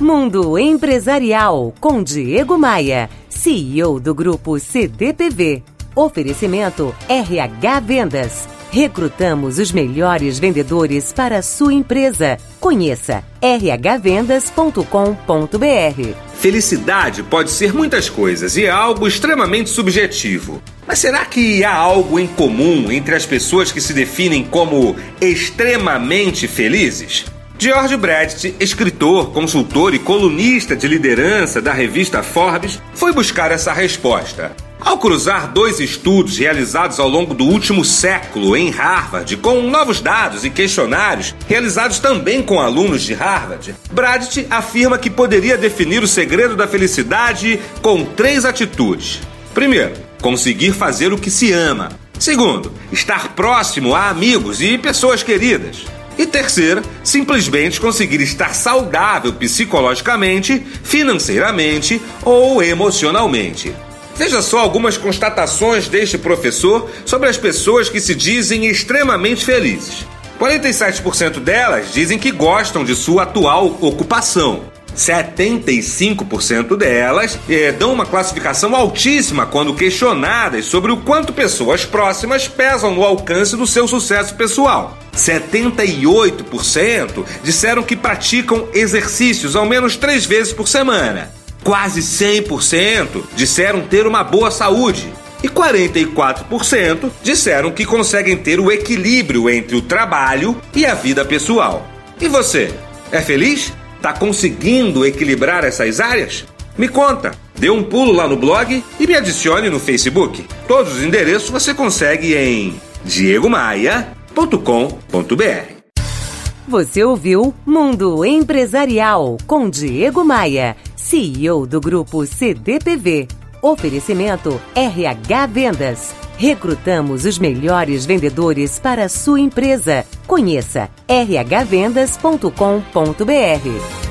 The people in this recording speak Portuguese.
Mundo Empresarial com Diego Maia, CEO do grupo CDPV. Oferecimento RH Vendas. Recrutamos os melhores vendedores para a sua empresa. Conheça rhvendas.com.br. Felicidade pode ser muitas coisas e é algo extremamente subjetivo. Mas será que há algo em comum entre as pessoas que se definem como extremamente felizes? George Bradt, escritor, consultor e colunista de liderança da revista Forbes, foi buscar essa resposta. Ao cruzar dois estudos realizados ao longo do último século em Harvard, com novos dados e questionários realizados também com alunos de Harvard, Bradt afirma que poderia definir o segredo da felicidade com três atitudes. Primeiro, conseguir fazer o que se ama. Segundo, estar próximo a amigos e pessoas queridas. E terceira, simplesmente conseguir estar saudável psicologicamente, financeiramente ou emocionalmente. Veja só algumas constatações deste professor sobre as pessoas que se dizem extremamente felizes. 47% delas dizem que gostam de sua atual ocupação. 75% delas eh, dão uma classificação altíssima quando questionadas sobre o quanto pessoas próximas pesam no alcance do seu sucesso pessoal. 78% disseram que praticam exercícios ao menos três vezes por semana. Quase 100% disseram ter uma boa saúde. E 44% disseram que conseguem ter o equilíbrio entre o trabalho e a vida pessoal. E você? É feliz? Tá conseguindo equilibrar essas áreas? Me conta, dê um pulo lá no blog e me adicione no Facebook. Todos os endereços você consegue em diegomaia.com.br. Você ouviu Mundo Empresarial com Diego Maia, CEO do grupo CDPV. Oferecimento RH Vendas. Recrutamos os melhores vendedores para a sua empresa. Conheça rhvendas.com.br.